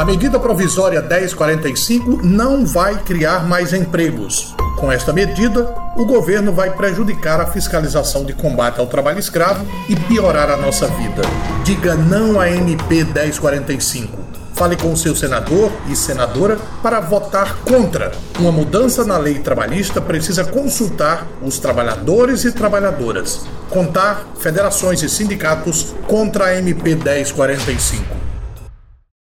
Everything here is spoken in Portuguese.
A medida provisória 1045 não vai criar mais empregos. Com esta medida, o governo vai prejudicar a fiscalização de combate ao trabalho escravo e piorar a nossa vida. Diga não à MP 1045. Fale com o seu senador e senadora para votar contra. Uma mudança na lei trabalhista precisa consultar os trabalhadores e trabalhadoras. Contar federações e sindicatos contra a MP 1045.